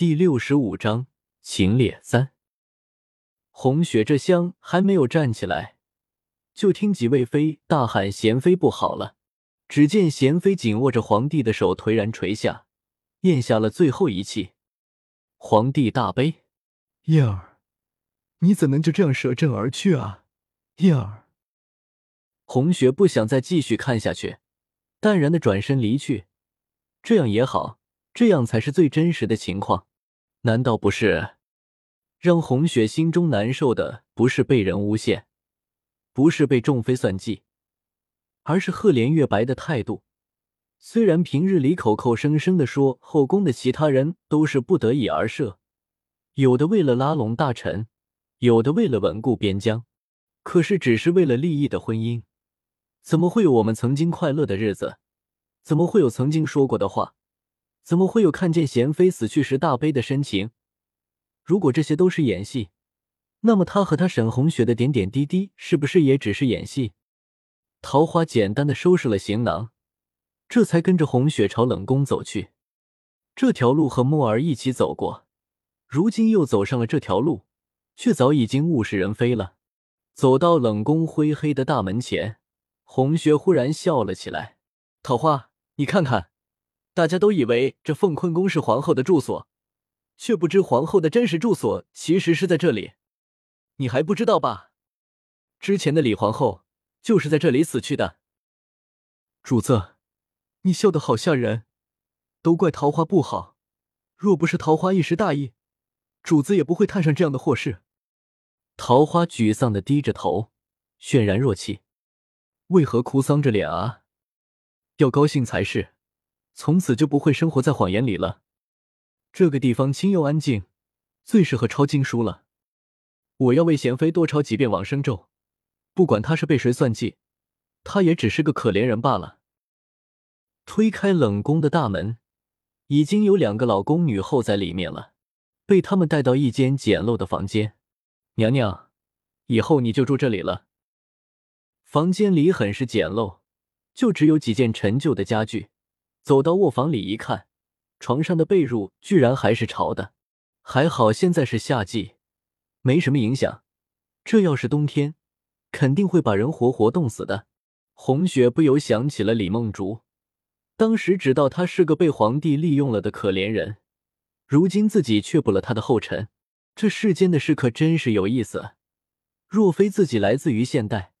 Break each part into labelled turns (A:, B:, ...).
A: 第六十五章秦烈三。红雪这香还没有站起来，就听几位妃大喊：“贤妃不好了！”只见贤妃紧握着皇帝的手，颓然垂下，咽下了最后一气。皇帝大悲：“
B: 燕儿，你怎能就这样舍朕而去啊？”燕儿，
A: 红雪不想再继续看下去，淡然的转身离去。这样也好，这样才是最真实的情况。难道不是？让红雪心中难受的不是被人诬陷，不是被众妃算计，而是赫连月白的态度。虽然平日里口口声声的说后宫的其他人都是不得已而设，有的为了拉拢大臣，有的为了稳固边疆，可是只是为了利益的婚姻，怎么会有我们曾经快乐的日子？怎么会有曾经说过的话？怎么会有看见贤妃死去时大悲的深情？如果这些都是演戏，那么他和他沈红雪的点点滴滴是不是也只是演戏？桃花简单的收拾了行囊，这才跟着红雪朝冷宫走去。这条路和墨儿一起走过，如今又走上了这条路，却早已经物是人非了。走到冷宫灰黑的大门前，红雪忽然笑了起来：“桃花，你看看。”大家都以为这凤坤宫是皇后的住所，却不知皇后的真实住所其实是在这里。你还不知道吧？之前的李皇后就是在这里死去的。
B: 主子，你笑得好吓人，都怪桃花不好。若不是桃花一时大意，主子也不会摊上这样的祸事。
A: 桃花沮丧的低着头，泫然若泣。为何哭丧着脸啊？要高兴才是。从此就不会生活在谎言里了。这个地方清幽安静，最适合抄经书了。我要为贤妃多抄几遍往生咒。不管她是被谁算计，她也只是个可怜人罢了。推开冷宫的大门，已经有两个老宫女候在里面了，被他们带到一间简陋的房间。娘娘，以后你就住这里了。房间里很是简陋，就只有几件陈旧的家具。走到卧房里一看，床上的被褥居然还是潮的。还好现在是夏季，没什么影响。这要是冬天，肯定会把人活活冻死的。红雪不由想起了李梦竹，当时只道他是个被皇帝利用了的可怜人，如今自己却步了他的后尘。这世间的事可真是有意思。若非自己来自于现代，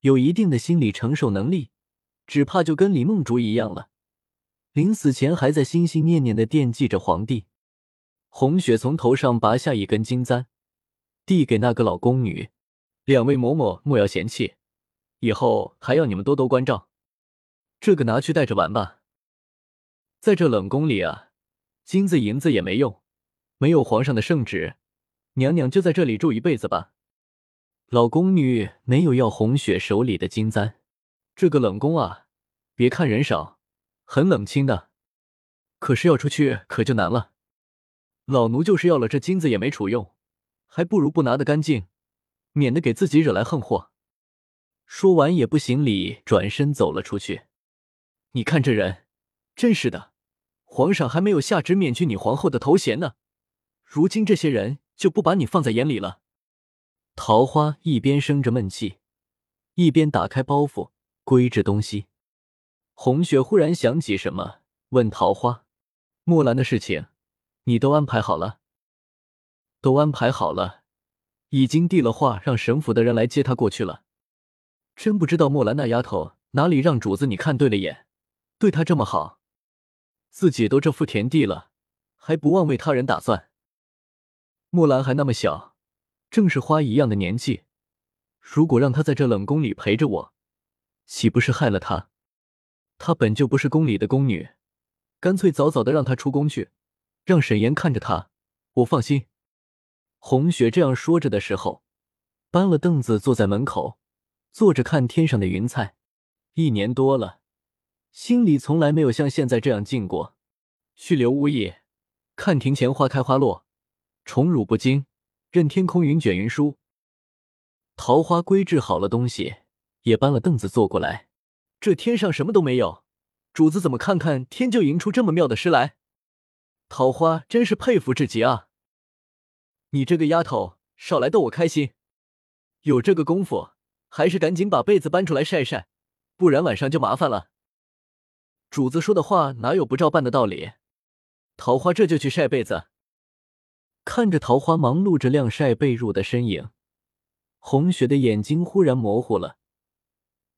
A: 有一定的心理承受能力，只怕就跟李梦竹一样了。临死前还在心心念念的惦记着皇帝。红雪从头上拔下一根金簪，递给那个老宫女：“两位嬷嬷莫要嫌弃，以后还要你们多多关照。这个拿去带着玩吧。在这冷宫里啊，金子银子也没用，没有皇上的圣旨，娘娘就在这里住一辈子吧。”老宫女没有要红雪手里的金簪。这个冷宫啊，别看人少。很冷清的，可是要出去可就难了。老奴就是要了这金子也没处用，还不如不拿得干净，免得给自己惹来横祸。说完也不行礼，转身走了出去。你看这人，真是的，皇上还没有下旨免去你皇后的头衔呢，如今这些人就不把你放在眼里了。桃花一边生着闷气，一边打开包袱，归置东西。红雪忽然想起什么，问桃花：“墨兰的事情，你都安排好了？”“都安排好了，已经递了话，让省府的人来接她过去了。”真不知道墨兰那丫头哪里让主子你看对了眼，对她这么好，自己都这副田地了，还不忘为他人打算。墨兰还那么小，正是花一样的年纪，如果让她在这冷宫里陪着我，岂不是害了她？她本就不是宫里的宫女，干脆早早的让她出宫去，让沈岩看着她，我放心。红雪这样说着的时候，搬了凳子坐在门口，坐着看天上的云彩。一年多了，心里从来没有像现在这样静过。去留无意，看庭前花开花落，宠辱不惊，任天空云卷云舒。桃花归置好了东西，也搬了凳子坐过来。这天上什么都没有，主子怎么看看天就吟出这么妙的诗来？
B: 桃花真是佩服至极啊！你这个丫头，少来逗我开心。有这个功夫，还是赶紧把被子搬出来晒晒，不然晚上就麻烦了。主子说的话哪有不照办的道理？桃花这就去晒被子。
A: 看着桃花忙碌着晾晒被褥的身影，红雪的眼睛忽然模糊了。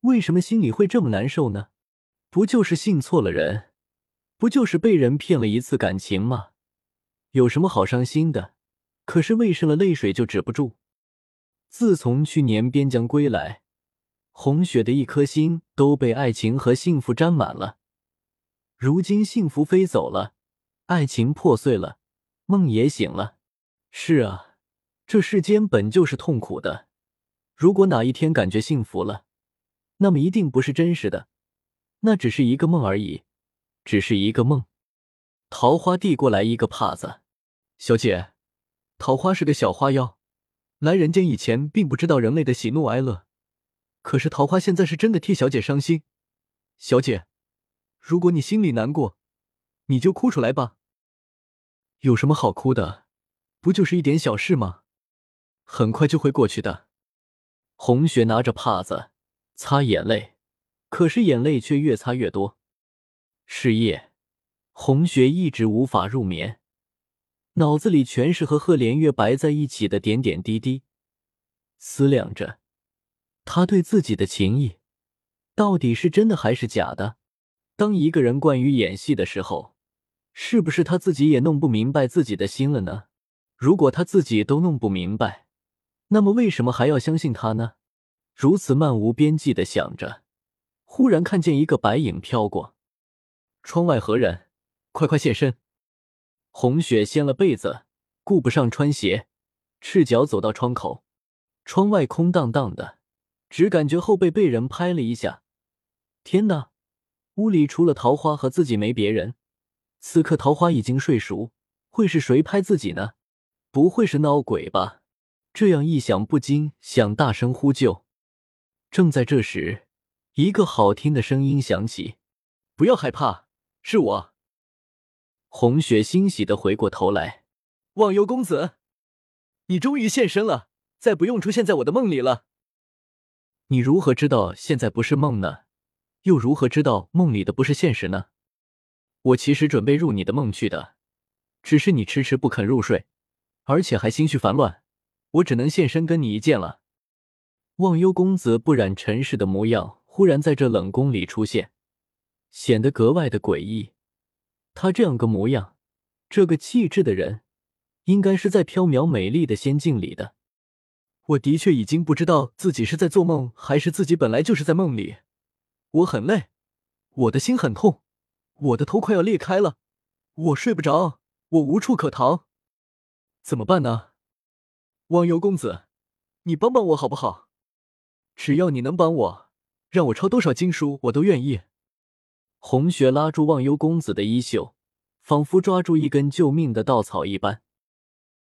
A: 为什么心里会这么难受呢？不就是信错了人，不就是被人骗了一次感情吗？有什么好伤心的？可是为什么泪水就止不住？自从去年边疆归来，红雪的一颗心都被爱情和幸福沾满了。如今幸福飞走了，爱情破碎了，梦也醒了。是啊，这世间本就是痛苦的。如果哪一天感觉幸福了，那么一定不是真实的。那只是一个梦而已，只是一个梦。桃花递过来一个帕子，
B: 小姐，桃花是个小花妖，来人间以前并不知道人类的喜怒哀乐，可是桃花现在是真的替小姐伤心。小姐，如果你心里难过，你就哭出来吧。有什么好哭的？不就是一点小事吗？很快就会过去的。
A: 红雪拿着帕子擦眼泪。可是眼泪却越擦越多。是夜，红雪一直无法入眠，脑子里全是和贺连月白在一起的点点滴滴，思量着他对自己的情谊到底是真的还是假的。当一个人惯于演戏的时候，是不是他自己也弄不明白自己的心了呢？如果他自己都弄不明白，那么为什么还要相信他呢？如此漫无边际的想着。忽然看见一个白影飘过，
B: 窗外何人？快快现身！
A: 红雪掀了被子，顾不上穿鞋，赤脚走到窗口。窗外空荡荡的，只感觉后背被人拍了一下。天哪！屋里除了桃花和自己没别人。此刻桃花已经睡熟，会是谁拍自己呢？不会是闹鬼吧？这样一想，不禁想大声呼救。正在这时。一个好听的声音响起：“
B: 不要害怕，是我。”
A: 红雪欣喜的回过头来：“
B: 忘忧公子，你终于现身了，再不用出现在我的梦里了。”
A: 你如何知道现在不是梦呢？又如何知道梦里的不是现实呢？我其实准备入你的梦去的，只是你迟迟不肯入睡，而且还心绪烦乱，我只能现身跟你一见了。忘忧公子不染尘世的模样。忽然在这冷宫里出现，显得格外的诡异。他这样个模样，这个气质的人，应该是在缥缈美丽的仙境里的。
B: 我的确已经不知道自己是在做梦，还是自己本来就是在梦里。我很累，我的心很痛，我的头快要裂开了，我睡不着，我无处可逃，怎么办呢？忘忧公子，你帮帮我好不好？只要你能帮我。让我抄多少经书，我都愿意。
A: 红雪拉住忘忧公子的衣袖，仿佛抓住一根救命的稻草一般。